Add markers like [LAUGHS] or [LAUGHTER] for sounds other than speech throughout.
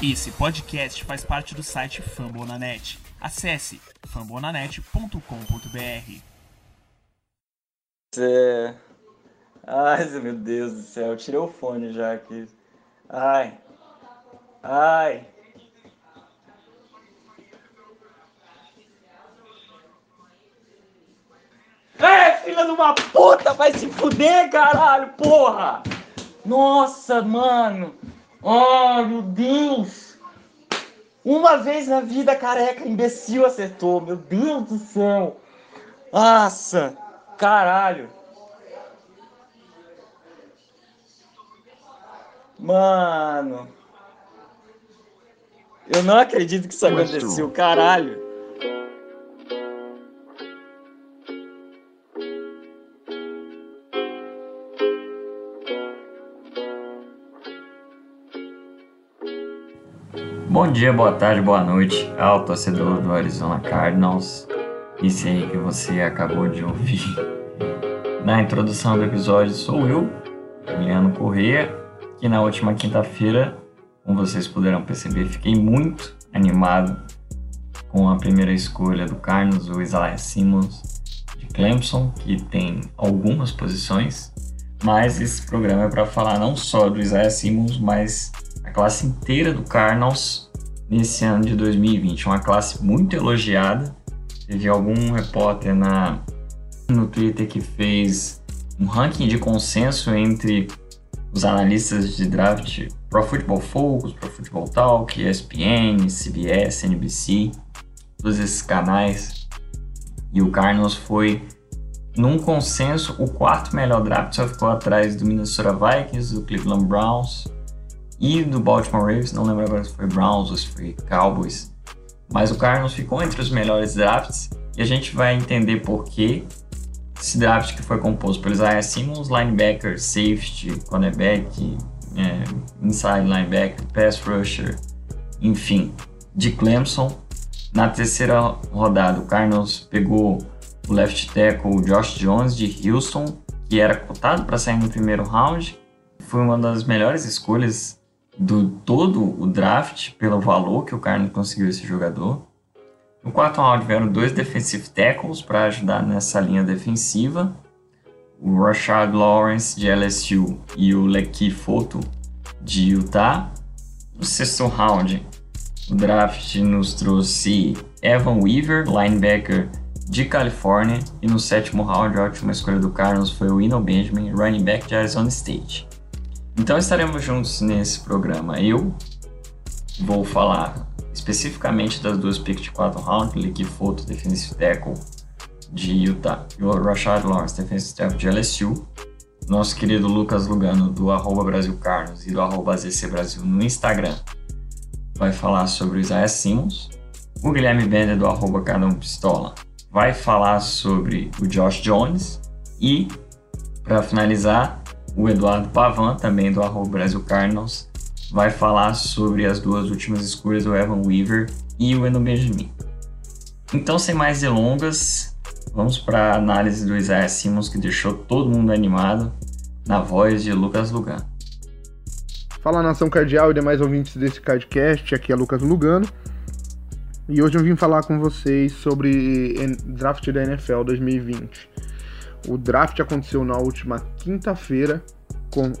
Esse podcast faz parte do site Fambonanet. Acesse fambonanet.com.br. É... Ai, meu Deus do céu, tirei o fone já aqui. Ai. Ai. É, filha de uma puta, vai se fuder, caralho, porra! Nossa, mano! Oh, meu Deus! Uma vez na vida, careca, imbecil acertou. Meu Deus do céu! Nossa! Caralho! Mano! Eu não acredito que isso aconteceu, caralho! Bom dia, boa tarde, boa noite ao torcedor do Arizona Cardinals. Isso aí que você acabou de ouvir na introdução do episódio sou eu, Juliano Corrêa, que na última quinta-feira, como vocês puderam perceber, fiquei muito animado com a primeira escolha do Cardinals, o Isaiah Simmons de Clemson, que tem algumas posições, mas esse programa é para falar não só do Isaiah Simmons, mas a classe inteira do Cardinals nesse ano de 2020. Uma classe muito elogiada. Teve algum repórter na, no Twitter que fez um ranking de consenso entre os analistas de draft Pro Football Focus, Pro Football Talk, ESPN, CBS, NBC, todos esses canais. E o Cardinals foi, num consenso, o quarto melhor draft, só ficou atrás do Minnesota Vikings, do Cleveland Browns e do Baltimore Ravens, não lembro agora se foi Browns ou se foi Cowboys, mas o Cardinals ficou entre os melhores drafts e a gente vai entender por que esse draft que foi composto por Isaiah Simmons, linebacker, safety, cornerback, é, inside linebacker, pass rusher, enfim, de Clemson. Na terceira rodada, o Cardinals pegou o left tackle Josh Jones de Houston, que era cotado para sair no primeiro round. Foi uma das melhores escolhas do todo o draft pelo valor que o Cardinals conseguiu esse jogador. No quarto round vieram dois defensive tackles para ajudar nessa linha defensiva. O Rashad Lawrence de LSU e o Leki Foto de Utah. No sexto round, o draft nos trouxe Evan Weaver, linebacker de Califórnia. E no sétimo round, a última escolha do Cardinals foi o Eno Benjamin, running back de Arizona State. Então estaremos juntos nesse programa. Eu vou falar especificamente das duas picks de 4 rounds, Lick Foto, defensive tackle de Utah, e o Rashad Lawrence, defensive tackle de LSU. Nosso querido Lucas Lugano, do arroba Brasil Carlos e do arroba ZC Brasil no Instagram, vai falar sobre o Isaiah Simmons. O Guilherme Bender, do arroba Cada um Pistola, vai falar sobre o Josh Jones. E, para finalizar, o Eduardo Pavan, também do arroba Brasil Cardinals, vai falar sobre as duas últimas escolhas, o Evan Weaver e o Eno Benjamin. Então, sem mais delongas, vamos para a análise do Isaiah Simmons, que deixou todo mundo animado, na voz de Lucas Lugano. Fala nação cardial e demais ouvintes desse cardcast, aqui é Lucas Lugano. E hoje eu vim falar com vocês sobre draft da NFL 2020. O draft aconteceu na última quinta-feira.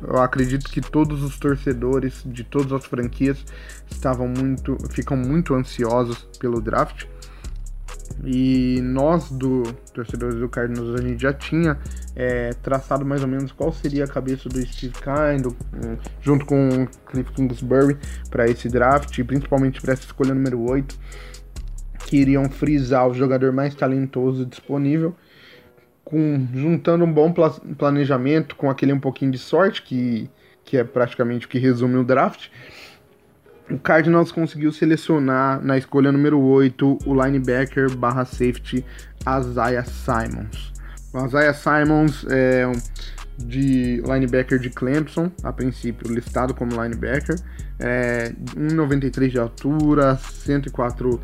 Eu acredito que todos os torcedores de todas as franquias estavam muito, ficam muito ansiosos pelo draft. E nós, do torcedores do Cardinals, a gente já tinha é, traçado mais ou menos qual seria a cabeça do Steve Kind, junto com o Cliff Kingsbury, para esse draft, principalmente para essa escolha número 8, que iriam frisar o jogador mais talentoso disponível com, juntando um bom planejamento com aquele um pouquinho de sorte, que, que é praticamente o que resume o draft, o Cardinals conseguiu selecionar na escolha número 8 o linebacker barra safety Isaiah Simons. O Isaiah Simons é de linebacker de Clemson, a princípio listado como linebacker, é 1,93 de altura, 104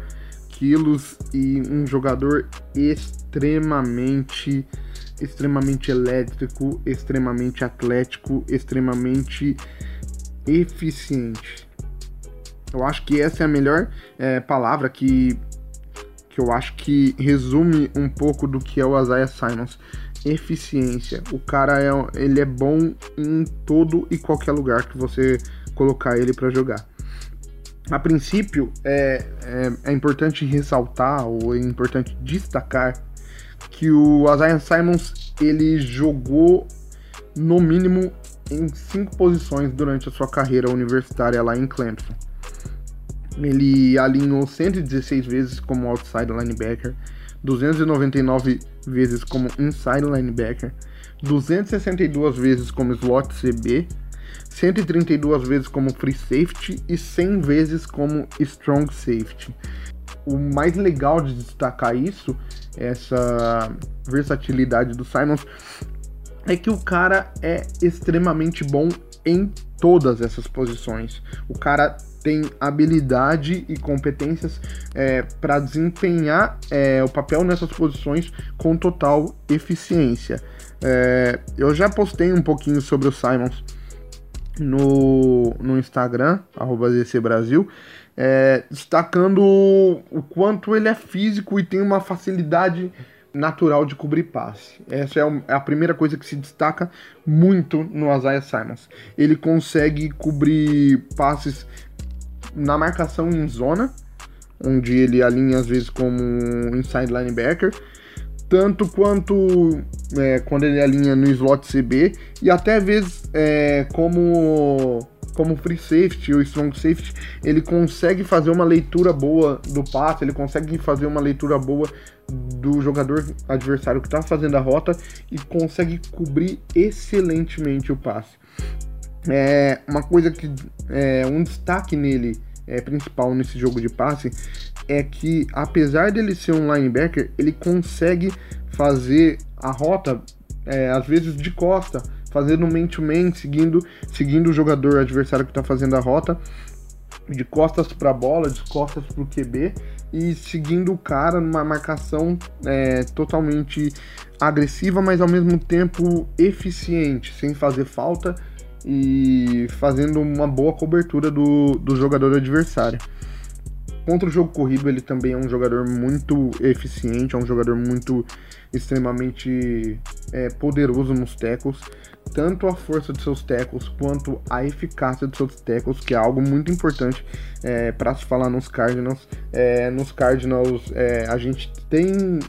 quilos e um jogador extremamente, extremamente elétrico, extremamente atlético, extremamente eficiente. Eu acho que essa é a melhor é, palavra que, que eu acho que resume um pouco do que é o Isaiah Simons. Eficiência. O cara é, ele é bom em todo e qualquer lugar que você colocar ele para jogar. A princípio, é, é, é, importante ressaltar ou é importante destacar que o Isaiah Simons ele jogou no mínimo em cinco posições durante a sua carreira universitária lá em Clemson. Ele alinhou 116 vezes como outside linebacker, 299 vezes como inside linebacker, 262 vezes como slot CB, 132 vezes como free safety e 100 vezes como strong safety. O mais legal de destacar isso, essa versatilidade do Simons, é que o cara é extremamente bom em todas essas posições. O cara tem habilidade e competências é, para desempenhar é, o papel nessas posições com total eficiência. É, eu já postei um pouquinho sobre o Simons no, no Instagram, arroba Brasil, é, destacando o quanto ele é físico e tem uma facilidade natural de cobrir passe. Essa é, é a primeira coisa que se destaca muito no Isaiah Simons. Ele consegue cobrir passes na marcação em zona, onde ele alinha às vezes como inside linebacker, tanto quanto é, quando ele alinha no slot CB e até vezes é, como como free safety ou strong safety, ele consegue fazer uma leitura boa do passe, ele consegue fazer uma leitura boa do jogador adversário que está fazendo a rota e consegue cobrir excelentemente o passe. É uma coisa que é um destaque nele é, principal nesse jogo de passe é que apesar dele ser um linebacker, ele consegue fazer a rota é, às vezes de costa, fazendo man-to-man, seguindo, seguindo o jogador adversário que está fazendo a rota, de costas para a bola, de costas para o QB e seguindo o cara numa marcação é, totalmente agressiva, mas ao mesmo tempo eficiente, sem fazer falta e fazendo uma boa cobertura do, do jogador adversário. Contra o jogo corrido, ele também é um jogador muito eficiente, é um jogador muito extremamente é, poderoso nos tackles. Tanto a força de seus tackles quanto a eficácia de seus tackles, que é algo muito importante é, para se falar nos Cardinals. É, nos Cardinals, é, a gente tem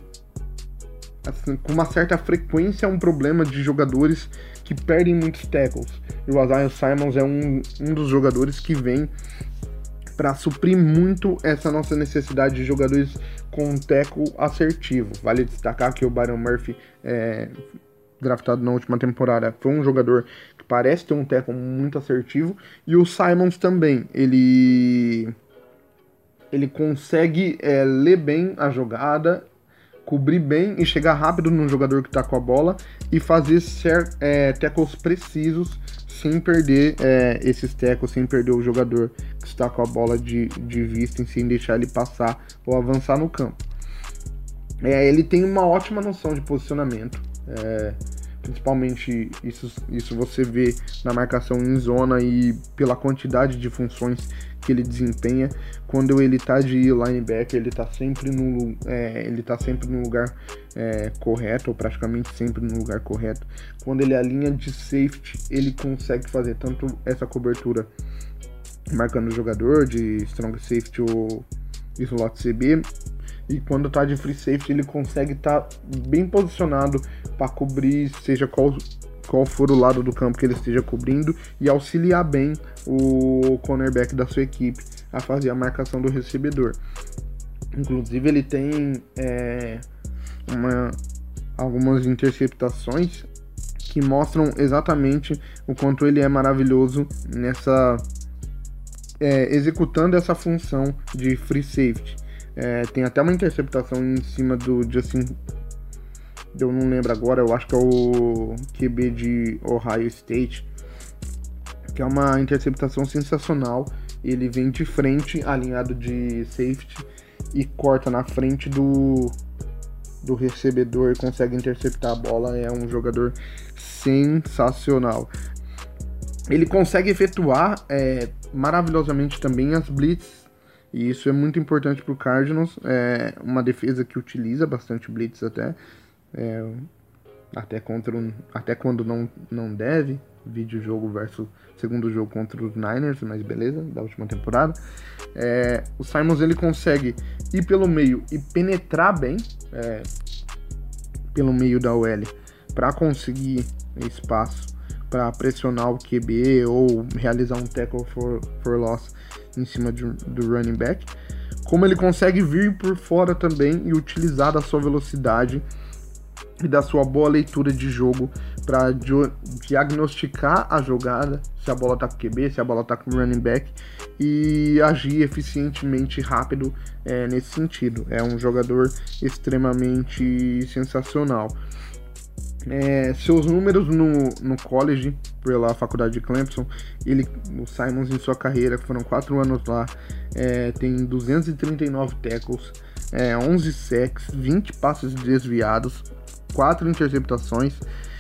assim, com uma certa frequência um problema de jogadores que perdem muitos tackles. E o Isaiah Simons é um, um dos jogadores que vem para suprir muito essa nossa necessidade de jogadores com um teco assertivo. Vale destacar que o Byron Murphy, é, draftado na última temporada, foi um jogador que parece ter um teco muito assertivo. E o Simons também, ele ele consegue é, ler bem a jogada, cobrir bem e chegar rápido no jogador que está com a bola e fazer é, tackles precisos sem perder é, esses tecos, sem perder o jogador que está com a bola de, de vista e sem deixar ele passar ou avançar no campo. É, ele tem uma ótima noção de posicionamento, é, principalmente isso, isso você vê na marcação em zona e pela quantidade de funções que ele desempenha. Quando ele tá de linebacker, ele tá sempre no, é, ele tá sempre no lugar é, correto, ou praticamente sempre no lugar correto. Quando ele alinha de safety, ele consegue fazer tanto essa cobertura marcando o jogador de strong safety ou slot CB. E quando tá de free safety, ele consegue estar tá bem posicionado para cobrir, seja qual qual for o lado do campo que ele esteja cobrindo e auxiliar bem o cornerback da sua equipe a fazer a marcação do recebedor. Inclusive ele tem é, uma, algumas interceptações que mostram exatamente o quanto ele é maravilhoso nessa é, executando essa função de free safety. É, tem até uma interceptação em cima do Justin eu não lembro agora, eu acho que é o QB de Ohio State, que é uma interceptação sensacional. Ele vem de frente, alinhado de safety, e corta na frente do, do recebedor e consegue interceptar a bola. É um jogador sensacional. ele consegue efetuar é, maravilhosamente também as blitz. E isso é muito importante para o Cardinals. É uma defesa que utiliza bastante blitz até. É, até, contra um, até quando não, não deve. Vídeo jogo versus segundo jogo contra os Niners, mas beleza, da última temporada. É, o Simons ele consegue ir pelo meio e penetrar bem é, pelo meio da OL para conseguir espaço para pressionar o QB ou realizar um tackle for, for loss em cima de, do running back. Como ele consegue vir por fora também e utilizar da sua velocidade e da sua boa leitura de jogo para diagnosticar a jogada, se a bola tá com QB, se a bola tá com running back e agir eficientemente rápido é, nesse sentido. É um jogador extremamente sensacional. É, seus números no, no college, pela faculdade de Clemson, ele, o Simons em sua carreira, foram 4 anos lá, é, tem 239 tackles, é, 11 sacks, 20 passes desviados, 4 interceptações,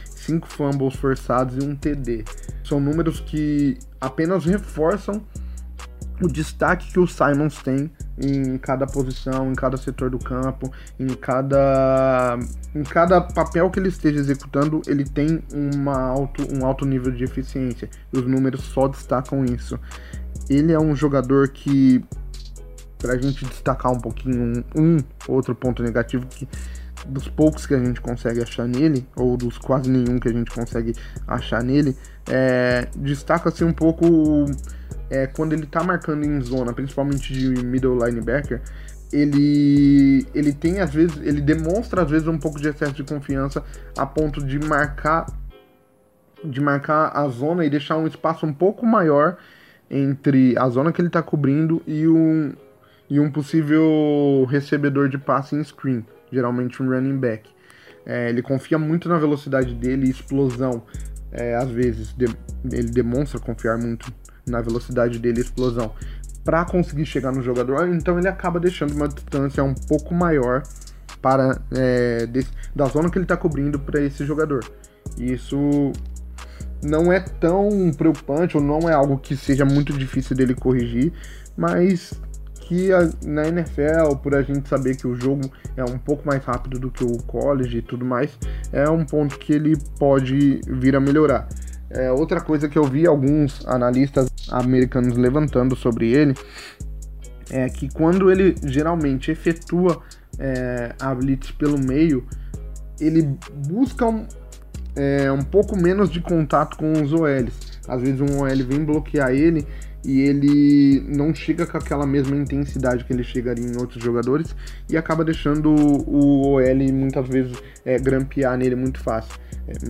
5 fumbles forçados e um TD. São números que apenas reforçam o destaque que o Simons tem em cada posição, em cada setor do campo, em cada, em cada papel que ele esteja executando, ele tem uma alto, um alto nível de eficiência. Os números só destacam isso. Ele é um jogador que, para a gente destacar um pouquinho, um, um outro ponto negativo que dos poucos que a gente consegue achar nele, ou dos quase nenhum que a gente consegue achar nele, é, destaca-se um pouco é, quando ele tá marcando em zona, principalmente de middle linebacker, ele, ele tem às vezes, ele demonstra às vezes um pouco de excesso de confiança a ponto de marcar de marcar a zona e deixar um espaço um pouco maior entre a zona que ele está cobrindo e um, e um possível recebedor de passe em screen, geralmente um running back. É, ele confia muito na velocidade dele e explosão. É, às vezes de, ele demonstra confiar muito na velocidade dele e explosão para conseguir chegar no jogador, então ele acaba deixando uma distância um pouco maior para é, desse, da zona que ele está cobrindo para esse jogador. Isso não é tão preocupante ou não é algo que seja muito difícil dele corrigir, mas que a, na NFL, por a gente saber que o jogo é um pouco mais rápido do que o college e tudo mais, é um ponto que ele pode vir a melhorar. É, outra coisa que eu vi alguns analistas americanos levantando sobre ele é que quando ele geralmente efetua é, a blitz pelo meio, ele busca um, é, um pouco menos de contato com os OLs. Às vezes um OL vem bloquear ele e ele não chega com aquela mesma intensidade que ele chegaria em outros jogadores e acaba deixando o OL muitas vezes é, grampear nele muito fácil.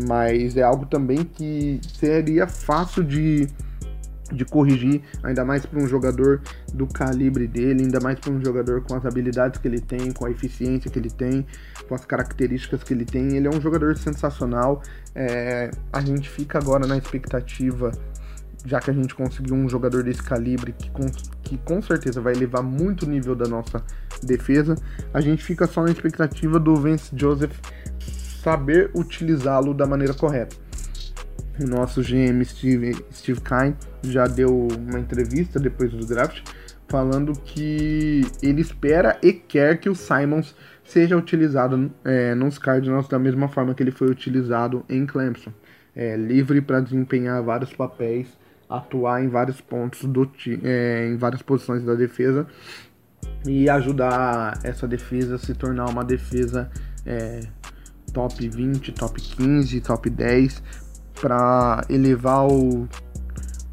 Mas é algo também que seria fácil de, de corrigir, ainda mais para um jogador do calibre dele, ainda mais para um jogador com as habilidades que ele tem, com a eficiência que ele tem, com as características que ele tem. Ele é um jogador sensacional. É, a gente fica agora na expectativa, já que a gente conseguiu um jogador desse calibre que com, que com certeza vai elevar muito o nível da nossa defesa, a gente fica só na expectativa do Vance Joseph saber utilizá-lo da maneira correta. O nosso GM Steve, Steve Kine já deu uma entrevista depois do draft falando que ele espera e quer que o Simons seja utilizado é, nos Cardinals da mesma forma que ele foi utilizado em Clemson. É, livre para desempenhar vários papéis, atuar em vários pontos do é, em várias posições da defesa e ajudar essa defesa a se tornar uma defesa é, top 20, top 15, top 10 para elevar o,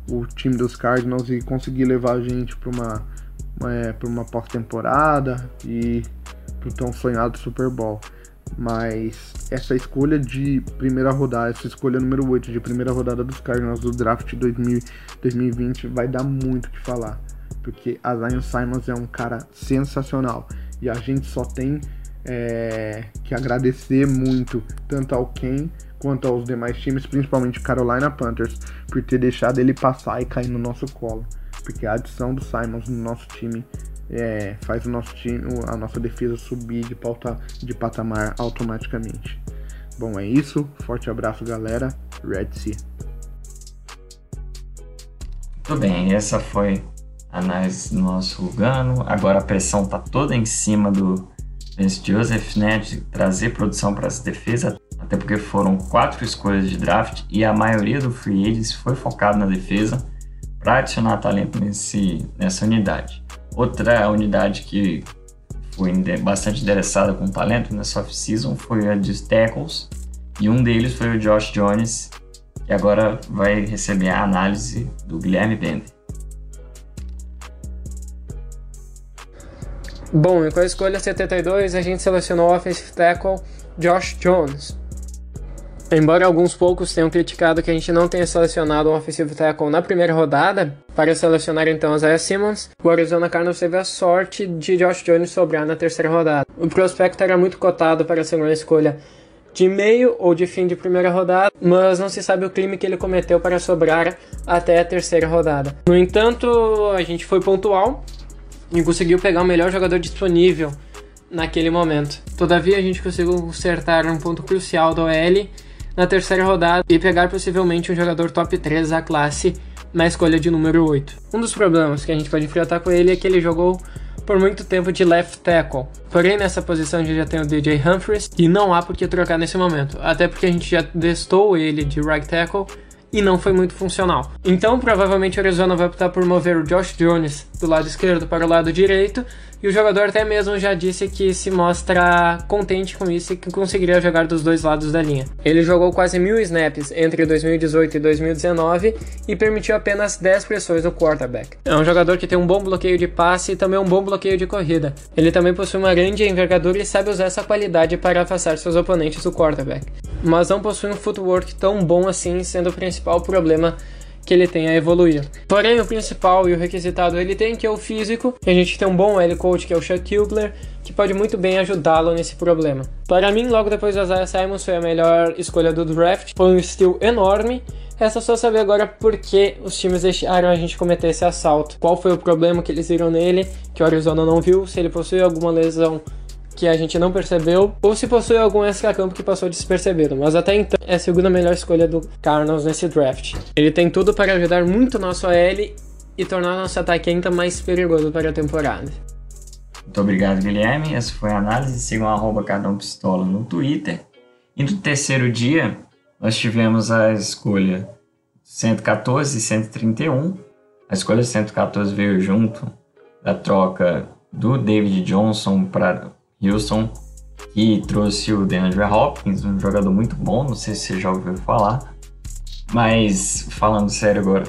o time dos Cardinals e conseguir levar a gente para uma, é, uma pós-temporada e para o tão sonhado Super Bowl. Mas essa escolha de primeira rodada, essa escolha número 8 de primeira rodada dos Cardinals do draft 2000, 2020 vai dar muito o que falar. Porque a Zion Simons é um cara sensacional. E a gente só tem é, que agradecer muito tanto ao Ken quanto aos demais times, principalmente Carolina Panthers, por ter deixado ele passar e cair no nosso colo. Porque a adição do Simons no nosso time é, faz o nosso time, a nossa defesa subir de, pauta, de patamar automaticamente. Bom, é isso. Forte abraço, galera. Red Sea. Tudo bem, essa foi a análise do nosso Lugano. Agora a pressão tá toda em cima do Vince Joseph, né, de trazer produção para essa defesa, até porque foram quatro escolhas de draft e a maioria do free agents foi focado na defesa para adicionar talento nesse, nessa unidade. Outra unidade que foi bastante interessada com talento nessa off-season foi a de tackles, e um deles foi o Josh Jones, que agora vai receber a análise do Guilherme Bender. Bom, e com a escolha 72 a gente selecionou o offensive tackle Josh Jones. Embora alguns poucos tenham criticado que a gente não tenha selecionado um offensive tackle na primeira rodada, para selecionar então Isaiah Simmons, o Arizona Cardinals teve a sorte de Josh Jones sobrar na terceira rodada. O prospecto era muito cotado para ser uma escolha de meio ou de fim de primeira rodada, mas não se sabe o crime que ele cometeu para sobrar até a terceira rodada. No entanto, a gente foi pontual e conseguiu pegar o melhor jogador disponível naquele momento. Todavia, a gente conseguiu consertar um ponto crucial do OL na terceira rodada e pegar possivelmente um jogador top 3 da classe na escolha de número 8. Um dos problemas que a gente pode enfrentar com ele é que ele jogou por muito tempo de left tackle. Porém, nessa posição a gente já tem o DJ Humphries e não há por que trocar nesse momento, até porque a gente já testou ele de right tackle e não foi muito funcional. Então, provavelmente o Arizona vai optar por mover o Josh Jones do lado esquerdo para o lado direito e o jogador até mesmo já disse que se mostra contente com isso e que conseguiria jogar dos dois lados da linha. Ele jogou quase mil snaps entre 2018 e 2019 e permitiu apenas 10 pressões no quarterback. É um jogador que tem um bom bloqueio de passe e também um bom bloqueio de corrida. Ele também possui uma grande envergadura e sabe usar essa qualidade para afastar seus oponentes do quarterback. Mas não possui um footwork tão bom assim, sendo o principal problema que ele tem a evoluir. Porém, o principal e o requisitado ele tem que é o físico, e a gente tem um bom L coach que é o Chuck Kilgler, que pode muito bem ajudá-lo nesse problema. Para mim, logo depois do Isaiah Simons foi a melhor escolha do draft, foi um steal enorme. Resta só saber agora por que os times deixaram a gente cometer esse assalto. Qual foi o problema que eles viram nele, que o Arizona não viu, se ele possui alguma lesão que a gente não percebeu, ou se possui algum extra-campo que passou despercebido, mas até então é a segunda melhor escolha do Cardinals nesse draft. Ele tem tudo para ajudar muito nosso AL e tornar nosso ataque ainda mais perigoso para a temporada. Muito obrigado, Guilherme. Essa foi a análise. Sigam arroba Pistola no Twitter. E no terceiro dia, nós tivemos a escolha 114 e 131. A escolha 114 veio junto da troca do David Johnson para Houston, que trouxe o DeAndre Hopkins, um jogador muito bom, não sei se você já ouviu falar. Mas, falando sério agora,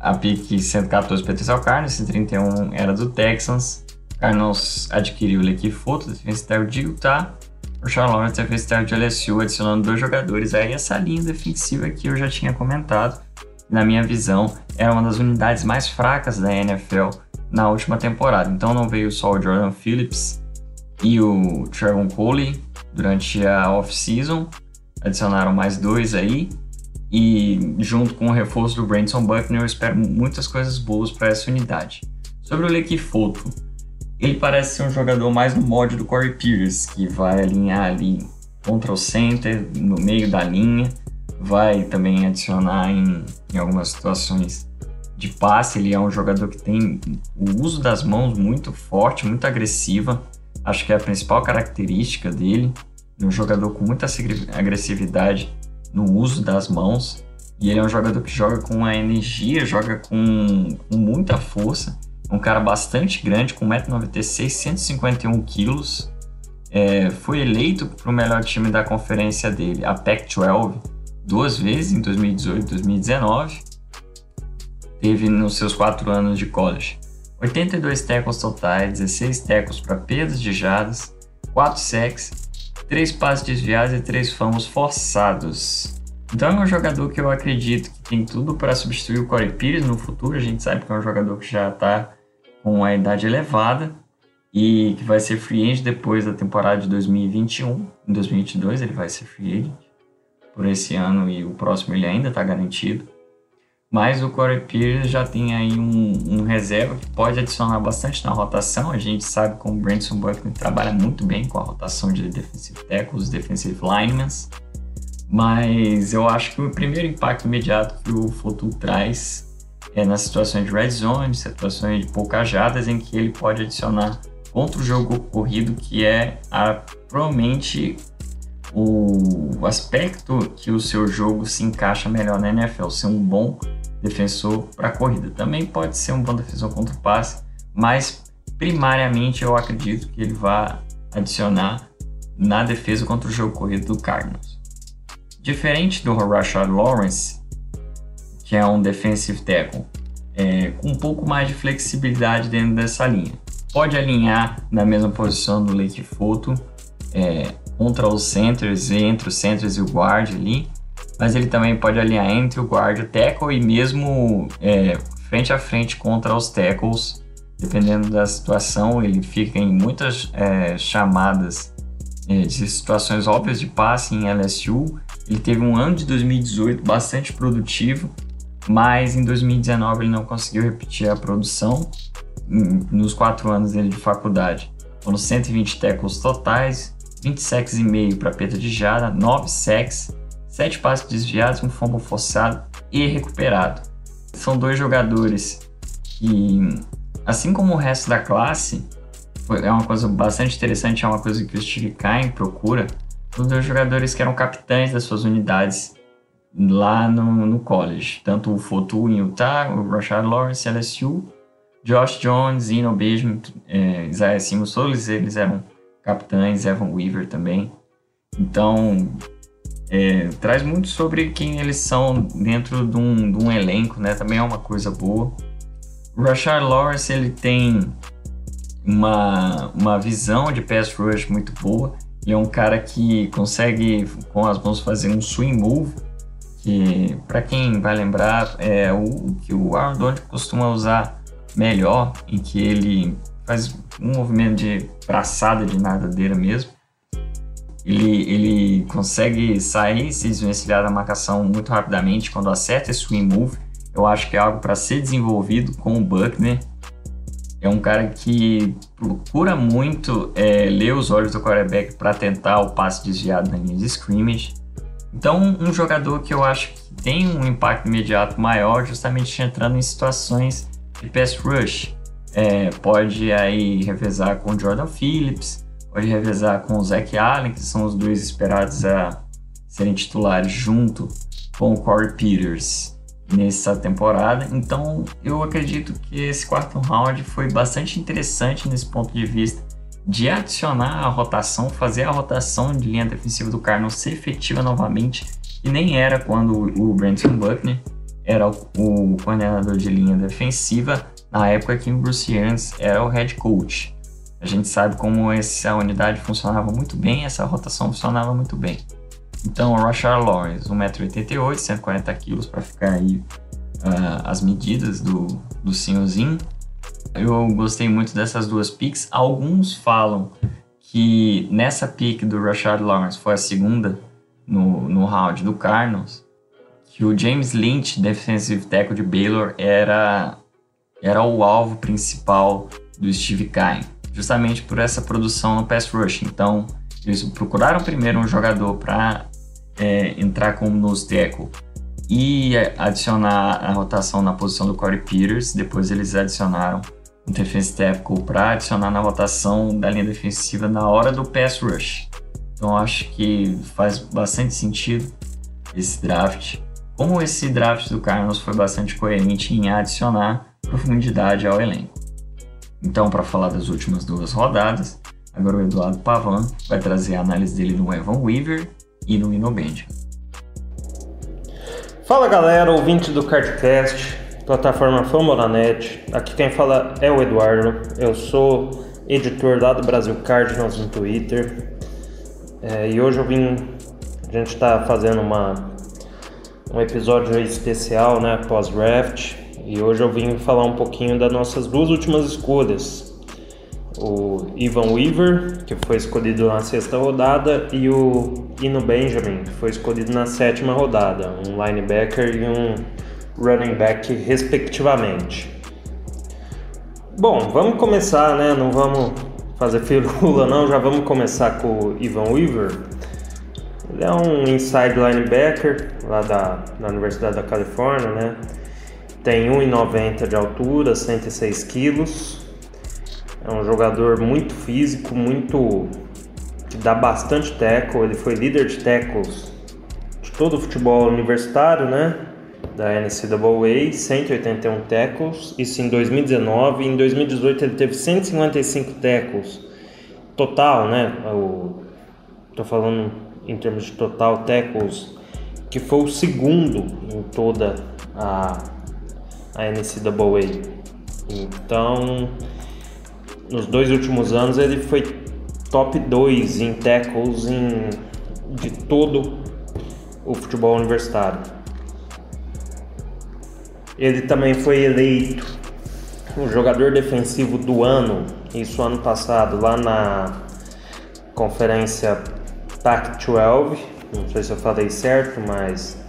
a pick 114 pertenceu ao Cardinals, 131 era do Texans. Cardinals adquiriu o Leque Foto, defensive tackle de Utah. O Sean Lawrence, de LSU, adicionando dois jogadores. Aí essa linha defensiva que eu já tinha comentado, na minha visão, era uma das unidades mais fracas da NFL na última temporada. Então não veio só o Jordan Phillips e o Trevon Coley durante a off-season. Adicionaram mais dois aí. E junto com o reforço do Branson Buckner, eu espero muitas coisas boas para essa unidade. Sobre o Leque Foto, ele parece ser um jogador mais no mod do Corey Pierce, que vai alinhar ali contra o center, no meio da linha, vai também adicionar em, em algumas situações de passe. Ele é um jogador que tem o uso das mãos muito forte, muito agressiva. Acho que é a principal característica dele. É um jogador com muita agressividade no uso das mãos. E ele é um jogador que joga com uma energia, joga com, com muita força. É um cara bastante grande, com 1,96m, 151 quilos. É, foi eleito para o melhor time da conferência dele, a Pac-12, duas vezes, em 2018 e 2019. Teve nos seus quatro anos de college. 82 tackles totais, 16 tackles para perdas de jadas, 4 sacks, 3 passes desviados e 3 fumbles forçados. Então é um jogador que eu acredito que tem tudo para substituir o Corey Pires no futuro. A gente sabe que é um jogador que já está com a idade elevada e que vai ser free agent depois da temporada de 2021. Em 2022 ele vai ser free agent por esse ano e o próximo ele ainda está garantido. Mas o Corey Pierce já tem aí um, um, reserva que pode adicionar bastante na rotação. A gente sabe como o Brandon Buckner trabalha muito bem com a rotação de defensive tackles, defensive linemen. Mas eu acho que o primeiro impacto imediato que o Fotu traz é, nas situações de red zone, situações de poucas jadas, em que ele pode adicionar contra o jogo corrido, que é a, provavelmente o aspecto que o seu jogo se encaixa melhor na NFL, ser um bom defensor para a corrida. Também pode ser um bom defensor contra o passe, mas primariamente eu acredito que ele vai adicionar na defesa contra o jogo corrido do Cardinals. Diferente do Rashad Lawrence, que é um defensive tackle, é, com um pouco mais de flexibilidade dentro dessa linha. Pode alinhar na mesma posição do Lake Foto é, contra os centers, entre os centers e o guard ali, mas ele também pode alinhar entre o guard e o tackle e mesmo é, frente a frente contra os tackles, dependendo da situação, ele fica em muitas é, chamadas é, de situações óbvias de passe em LSU. Ele teve um ano de 2018 bastante produtivo, mas em 2019 ele não conseguiu repetir a produção nos quatro anos dele de faculdade. Foram 120 tackles totais, 20 sacks e meio para perda de jada, 9 sacks, 7 passes desviados, um fumble forçado e recuperado. São dois jogadores que, assim como o resto da classe, é uma coisa bastante interessante, é uma coisa que o Steve Kine procura, os dois jogadores que eram capitães das suas unidades lá no, no college. Tanto o Fotu em Utah, o Rashad Lawrence LSU, Josh Jones, Ino Benjamin, é, Isaiah Simmons, todos eles eram capitães, Evan Weaver também. Então, é, traz muito sobre quem eles são dentro de um, de um, elenco, né? Também é uma coisa boa. O Rashard Lawrence, ele tem uma, uma visão de pass rush muito boa. Ele é um cara que consegue, com as mãos, fazer um swing move, que, para quem vai lembrar, é o que o Aaron Donald costuma usar melhor, em que ele faz um movimento de braçada de nadadeira mesmo. Ele, ele consegue sair, se desvencilhar da marcação muito rapidamente quando acerta esse swing move. Eu acho que é algo para ser desenvolvido com o Buckner. É um cara que procura muito é, ler os olhos do quarterback para tentar o passe desviado na linha de scrimmage. Então, um jogador que eu acho que tem um impacto imediato maior, justamente entrando em situações de pass rush. É, pode aí revezar com o Jordan Phillips, pode revezar com o Zach Allen, que são os dois esperados a serem titulares junto com o Corey Peters nessa temporada. Então eu acredito que esse quarto round foi bastante interessante nesse ponto de vista de adicionar a rotação, fazer a rotação de linha defensiva do Cardinals ser efetiva novamente, e nem era quando o Brandon Buckner era o, coordenador de linha defensiva na época que o Bruce Arians era o head coach. A gente sabe como essa unidade funcionava muito bem, essa rotação funcionava muito bem. Então, o Rashard Lawrence, 1,88m, 140kg para ficar aí uh, as medidas do, do senhorzinho. Eu gostei muito dessas duas picks. Alguns falam que nessa pick do Rashard Lawrence foi a segunda no, no round do Cardinals, que o James Lynch, defensive tackle de Baylor, era, era o alvo principal do Steve Kine, justamente por essa produção no pass rush. Então, eles procuraram primeiro um jogador para é, entrar como nose tackle e adicionar a rotação na posição do Corey Peters. Depois eles adicionaram um defensive tackle para adicionar na rotação da linha defensiva na hora do pass rush. Então acho que faz bastante sentido esse draft. Como esse draft do Cardinals foi bastante coerente em adicionar profundidade ao elenco. Então, para falar das últimas duas rodadas, agora o Eduardo Pavan vai trazer a análise dele no Evan Weaver e no Ino Benjamin. Fala galera, ouvinte do Cardcast, plataforma Famoranet. Aqui quem fala é o Eduardo. Eu sou editor lá do Brasil Cardinals no Twitter. É, e hoje eu vim. A gente está fazendo uma um episódio especial, né, pós-draft, e hoje eu vim falar um pouquinho das nossas duas últimas escolhas. O Ivan Weaver, que foi escolhido na sexta rodada, e o Ino Benjamin, que foi escolhido na sétima rodada, um linebacker e um running back, respectivamente. Bom, vamos começar, né? Não vamos fazer [LAUGHS] firula, não, já vamos começar com o Ivan Weaver. Ele é um inside linebacker lá da, da Universidade da Califórnia, né? Tem 1,90 de altura, 106 quilos. É um jogador muito físico, muito que dá bastante tackle. Ele foi líder de tackles de todo o futebol universitário, né? Da NCAA, 181 tackles, isso em 2019. Em 2018 ele teve 155 tackles total, né? O, tô falando em termos de total tackles, que foi o segundo em toda a a NCAA. Então, nos dois últimos anos ele foi top 2 em tackles em, de todo o futebol universitário. Ele também foi eleito o jogador defensivo do ano, isso ano passado, lá na conferência Pac-12. Não sei se eu falei certo, mas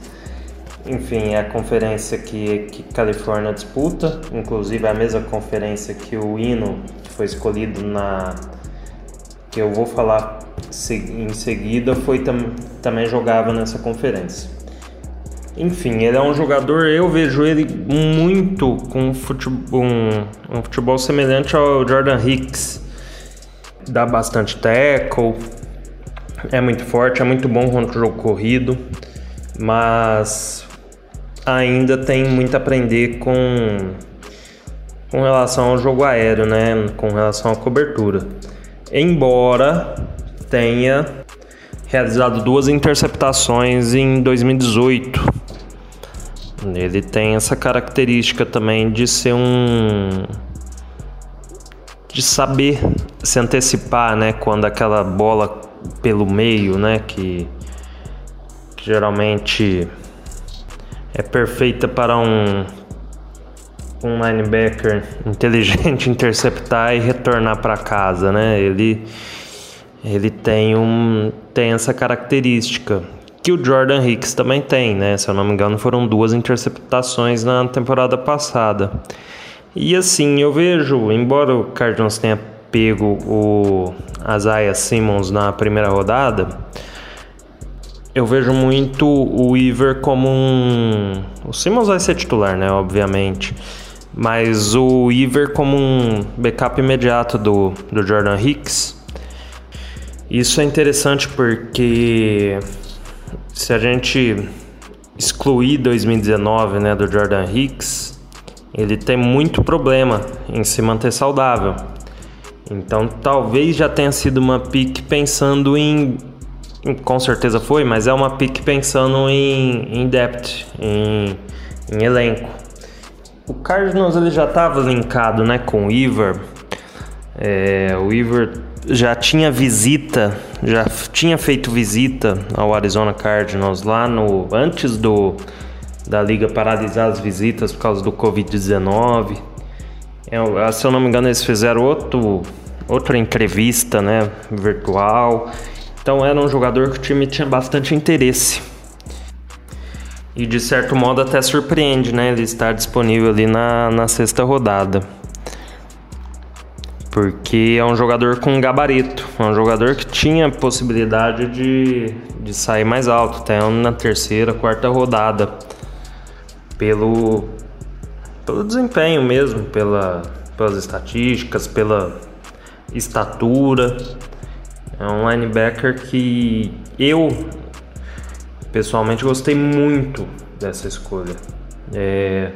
enfim, é a conferência que, que Califórnia disputa, inclusive é a mesma conferência que o hino que foi escolhido na que eu vou falar em seguida foi tam, também jogava nessa conferência. Enfim, ele é um jogador, eu vejo ele muito com futebol, um, um futebol semelhante ao Jordan Hicks. Dá bastante tackle, é muito forte, é muito bom contra o jogo corrido, mas ainda tem muito a aprender com, com relação ao jogo aéreo, né? Com relação à cobertura. Embora tenha realizado duas interceptações em 2018. Ele tem essa característica também de ser um de saber se antecipar, né, quando aquela bola pelo meio, né, que, que geralmente é perfeita para um um linebacker inteligente [LAUGHS] interceptar e retornar para casa, né? Ele ele tem um tem essa característica que o Jordan Hicks também tem, né? Se eu não me engano, foram duas interceptações na temporada passada. E assim, eu vejo, embora o Cardinals tenha pego o Isaiah Simmons na primeira rodada, eu vejo muito o Weaver como um. O Simmons vai ser titular, né? Obviamente. Mas o Weaver como um backup imediato do, do Jordan Hicks. Isso é interessante porque se a gente excluir 2019 né, do Jordan Hicks, ele tem muito problema em se manter saudável. Então talvez já tenha sido uma pick pensando em com certeza foi, mas é uma pick pensando em, em depth, em, em elenco. O Cardinals ele já estava linkado né, com o Iver. É, o Iver já tinha visita, já tinha feito visita ao Arizona Cardinals lá no antes do da liga paralisar as visitas por causa do Covid-19. É, se eu não me engano, eles fizeram outro, outra entrevista né, virtual então era um jogador que o time tinha bastante interesse. E de certo modo até surpreende, né? Ele estar disponível ali na, na sexta rodada. Porque é um jogador com gabarito. É um jogador que tinha possibilidade de, de sair mais alto, até na terceira, quarta rodada. Pelo, pelo desempenho mesmo, pela, pelas estatísticas, pela estatura. É um linebacker que eu pessoalmente gostei muito dessa escolha. É,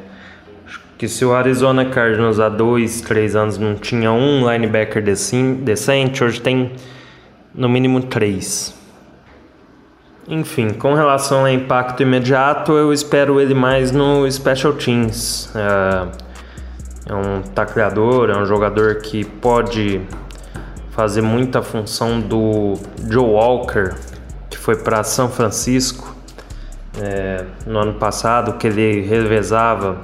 que se o Arizona Cardinals há dois, três anos não tinha um linebacker decente, hoje tem no mínimo três. Enfim, com relação a impacto imediato, eu espero ele mais no Special Teams. É, é um tacleador, é um jogador que pode fazer muita função do Joe Walker, que foi para São Francisco é, no ano passado, que ele revezava,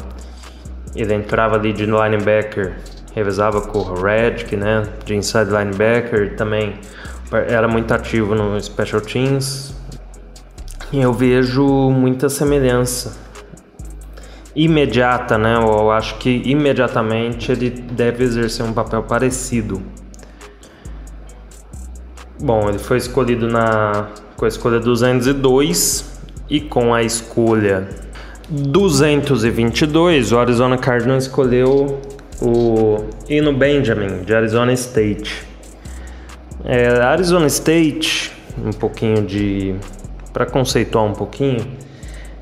ele entrava ali de linebacker, revezava com o Redick, né, de inside linebacker, também era muito ativo no Special Teams. E eu vejo muita semelhança imediata, né? Eu acho que imediatamente ele deve exercer um papel parecido Bom, ele foi escolhido na, com a escolha 202 e com a escolha 222, o Arizona Cardinals escolheu o Eno Benjamin, de Arizona State. É, Arizona State, um pouquinho de. para conceituar um pouquinho,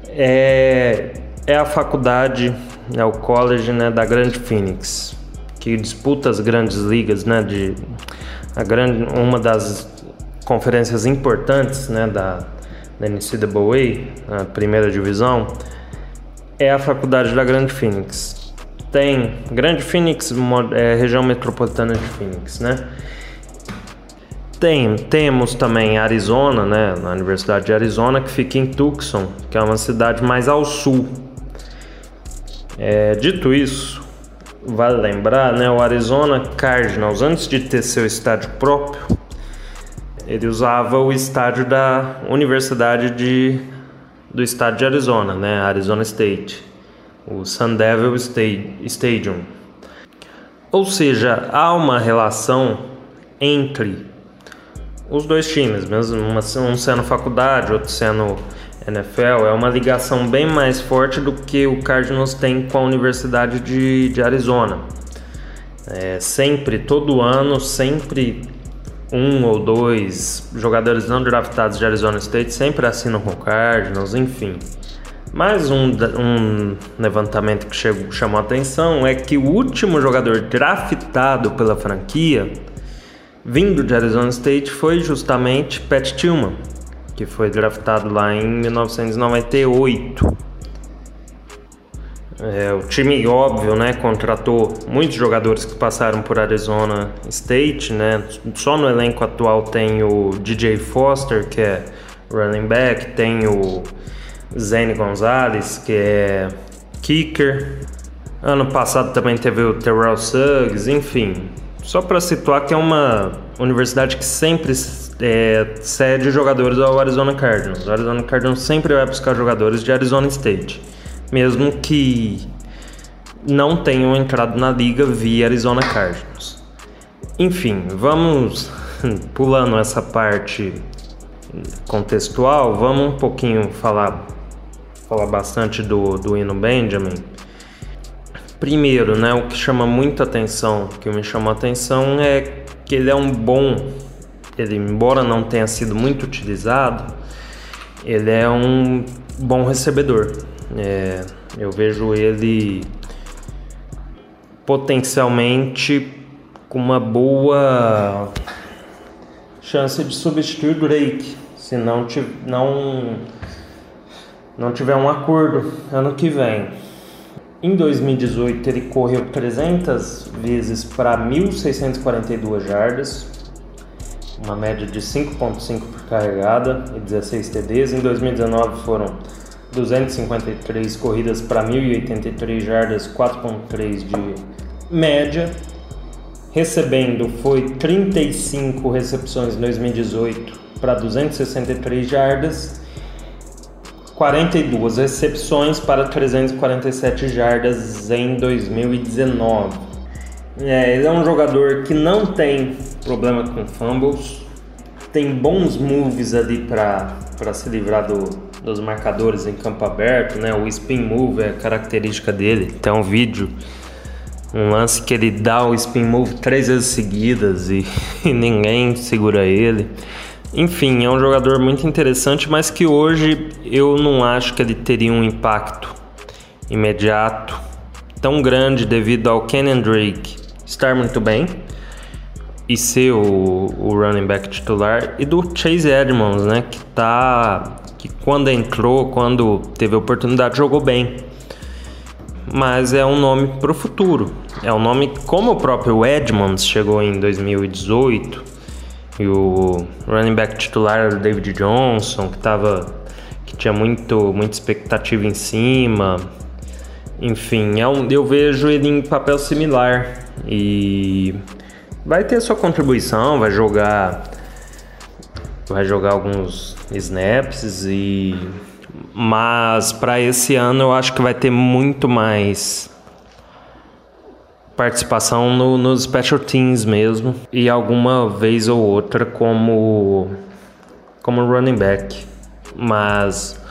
é, é a faculdade, é o college né, da Grande Phoenix, que disputa as grandes ligas, né, de, a grande, uma das conferências importantes né, da, da NCAA, a primeira divisão, é a faculdade da Grande Phoenix. Tem Grande Phoenix, é, região metropolitana de Phoenix, né? Tem, temos também Arizona, né, na Universidade de Arizona, que fica em Tucson, que é uma cidade mais ao sul. É, dito isso, vale lembrar, né, o Arizona Cardinals, antes de ter seu estádio próprio, ele usava o estádio da Universidade de, do estado de Arizona, né, Arizona State, o Sun Devil Stadium. Ou seja, há uma relação entre os dois times, mesmo um sendo faculdade, outro sendo NFL, é uma ligação bem mais forte do que o Cardinals tem com a Universidade de, de Arizona. É, sempre, todo ano, sempre um ou dois jogadores não draftados de Arizona State sempre assinam com o Cardinals, enfim. Mais um, um levantamento que chegou, chamou a atenção é que o último jogador draftado pela franquia vindo de Arizona State foi justamente Pat Tillman, que foi draftado lá em 1998. É, o time, óbvio, né, contratou muitos jogadores que passaram por Arizona State, né? Só no elenco atual tem o DJ Foster, que é running back, tem o Zane Gonzalez, que é kicker. Ano passado também teve o Terrell Suggs, enfim, só para situar que é uma universidade que sempre é, cede jogadores ao Arizona Cardinals. O Arizona Cardinals sempre vai buscar jogadores de Arizona State, mesmo que não tenham entrado na liga via Arizona Cardinals. Enfim, vamos [LAUGHS] pulando essa parte contextual, vamos um pouquinho falar falar bastante do, do Eno Benjamin Primeiro, né, o que chama muita atenção, que me chamou atenção é que ele é um bom, ele embora não tenha sido muito utilizado, ele é um bom recebedor. É, eu vejo ele potencialmente com uma boa chance de substituir Drake, se não, não, não tiver um acordo ano que vem. Em 2018, ele correu 300 vezes para 1.642 jardas, uma média de 5,5 por carregada e 16 TDs. Em 2019, foram 253 corridas para 1.083 jardas, 4,3 de média. Recebendo foi 35 recepções em 2018 para 263 jardas 42 recepções para 347 jardas em 2019. É, ele é um jogador que não tem problema com fumbles, tem bons moves ali para se livrar do, dos marcadores em campo aberto, né? O spin move é característica dele. Tem um vídeo, um lance que ele dá o spin move três vezes seguidas e, [LAUGHS] e ninguém segura ele. Enfim, é um jogador muito interessante, mas que hoje eu não acho que ele teria um impacto imediato tão grande devido ao Kenyon Drake estar muito bem e ser o, o running back titular e do Chase Edmonds, né, que tá que quando entrou, quando teve oportunidade, jogou bem. Mas é um nome para o futuro. É um nome como o próprio Edmonds chegou em 2018 e o running back titular era o David Johnson, que tava que tinha muito muita expectativa em cima. Enfim, é um, eu vejo ele em papel similar e vai ter sua contribuição, vai jogar vai jogar alguns snaps e mas para esse ano eu acho que vai ter muito mais participação no, nos special teams mesmo e alguma vez ou outra como como running back, mas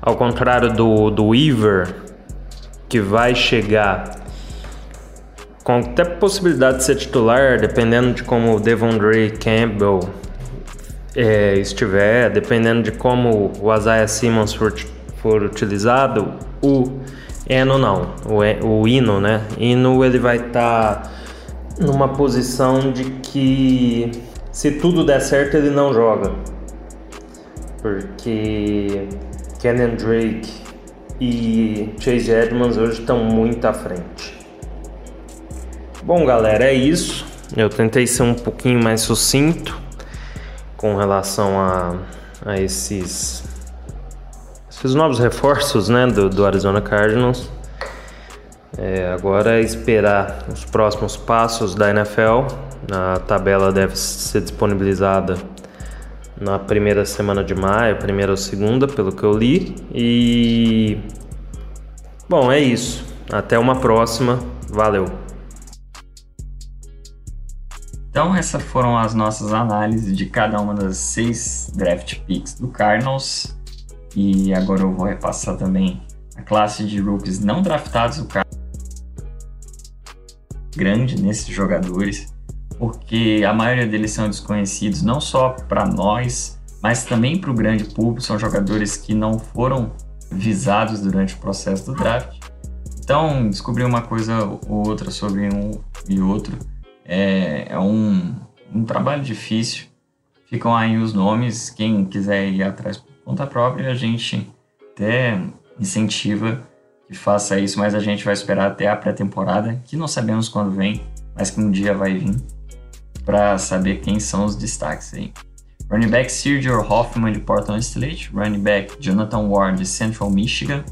Ao contrário do, do Weaver, que vai chegar com até possibilidade de ser titular, dependendo de como o Devondre Campbell é, estiver, dependendo de como o Isaiah Simmons for, for utilizado, o Eno não, o, o Ino, né? Ino ele vai estar tá numa posição de que se tudo der certo ele não joga, porque Kenyon Drake e Chase Edmonds hoje estão muito à frente. Bom, galera, é isso. Eu tentei ser um pouquinho mais sucinto com relação a, a esses, esses novos reforços né, do, do Arizona Cardinals. É, agora é esperar os próximos passos da NFL. A tabela deve ser disponibilizada na primeira semana de maio, primeira ou segunda, pelo que eu li. E bom, é isso. Até uma próxima. Valeu. Então, essas foram as nossas análises de cada uma das seis draft picks do Cardinals. E agora eu vou repassar também a classe de rookies não draftados do Cardinals. Grande nesses jogadores, porque a maioria deles são desconhecidos não só para nós, mas também para o grande público. São jogadores que não foram visados durante o processo do draft. Então, descobrir uma coisa ou outra sobre um e outro é, é um, um trabalho difícil. Ficam aí os nomes, quem quiser ir atrás por conta própria, a gente até incentiva que faça isso, mas a gente vai esperar até a pré-temporada, que não sabemos quando vem, mas que um dia vai vir, para saber quem são os destaques aí. Running back Sergio Hoffman de Portland State, running back Jonathan Ward de Central Michigan,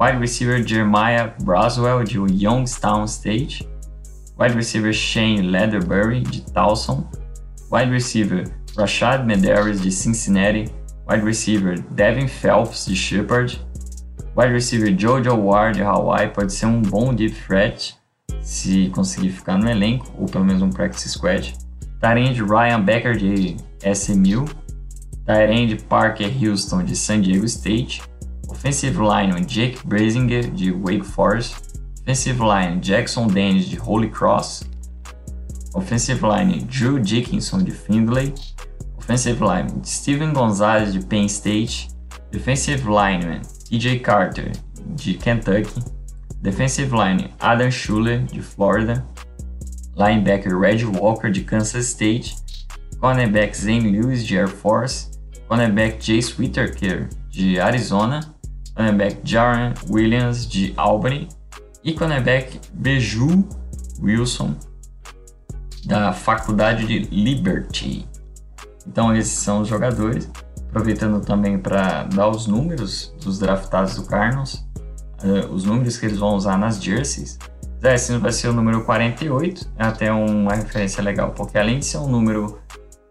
wide receiver Jeremiah Braswell de Youngstown State, wide receiver Shane Leatherbury, de Towson, wide receiver Rashad Medeiros, de Cincinnati, wide receiver Devin Phelps, de Shepard, wide receiver Jojo Ward, de Hawaii, pode ser um bom deep threat se conseguir ficar no elenco, ou pelo menos um practice squad. Tyrande Ryan Becker, de SMU, Tyrande Parker Houston, de San Diego State, offensive lineman Jake Brasinger, de Wake Forest, Offensive line Jackson Dennis de Holy Cross. Offensive line Drew Dickinson de Findlay. Offensive line Steven Gonzalez de Penn State. Defensive lineman TJ Carter de Kentucky. Defensive line Adam Schuler de Florida. Linebacker Reggie Walker de Kansas State. Cornerback Zane Lewis de Air Force. Cornerback Jace Whittaker de Arizona. Cornerback Jaron Williams de Albany e cornerback Beju Wilson, da Faculdade de Liberty. Então, esses são os jogadores. Aproveitando também para dar os números dos draftados do Cardinals, uh, os números que eles vão usar nas jerseys. Esse vai ser o número 48, é até uma referência legal, porque além de ser um número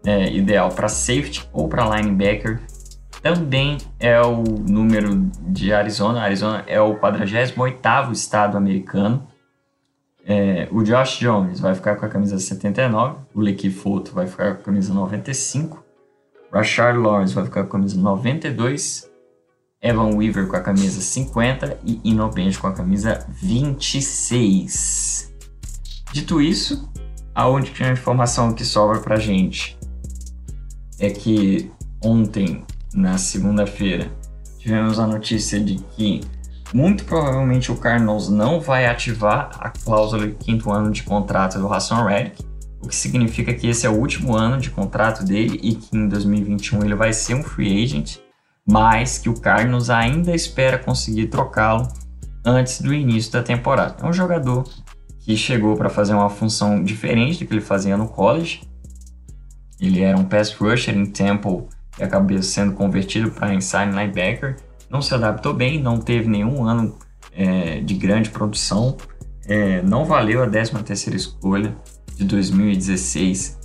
é, ideal para safety ou para linebacker, também é o número de Arizona. Arizona é o 48º estado americano. É, o Josh Jones vai ficar com a camisa 79, o Lequi Foto vai ficar com a camisa 95, Rashard Lawrence vai ficar com a camisa 92, Evan Weaver com a camisa 50 e Ino Bench com a camisa 26. Dito isso, a única informação que sobra pra gente é que ontem na segunda-feira, tivemos a notícia de que muito provavelmente o Cardinals não vai ativar a cláusula de quinto ano de contrato do Hassan Reddick, o que significa que esse é o último ano de contrato dele e que em 2021 ele vai ser um free agent, mas que o Cardinals ainda espera conseguir trocá-lo antes do início da temporada. É um jogador que chegou para fazer uma função diferente do que ele fazia no college. Ele era um pass rusher em Temple e acabou sendo convertido para inside linebacker. Não se adaptou bem, não teve nenhum ano é, de grande produção, é, não valeu a 13ª escolha de 2016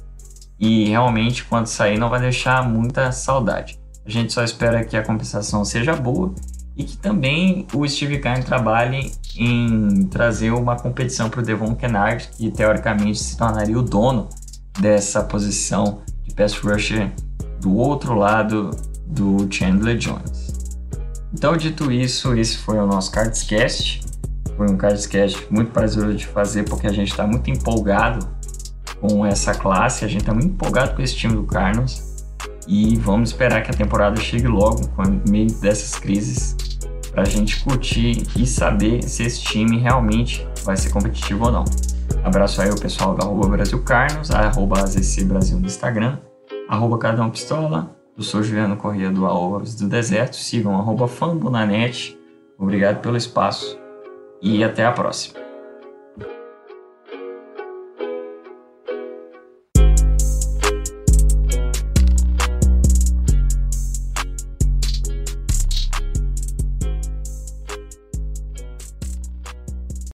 e realmente quando sair não vai deixar muita saudade. A gente só espera que a compensação seja boa e que também o Steve Keim trabalhe em trazer uma competição para o Devon Kennard, que teoricamente se tornaria o dono dessa posição de pass rusher do outro lado do Chandler Jones. Então, dito isso, esse foi o nosso Cardscast. Foi um Cardscast muito prazeroso de fazer porque a gente está muito empolgado com essa classe, a gente está muito empolgado com esse time do Cardinals e vamos esperar que a temporada chegue logo, com meio dessas crises, para a gente curtir e saber se esse time realmente vai ser competitivo ou não. Abraço aí o pessoal da arroba Brasil Carnos, arroba AZC Brasil no Instagram, arroba Cadão Pistola, eu sou Juliano Corrêa do Aovas do Deserto, sigam arroba Fambonanet, obrigado pelo espaço e até a próxima.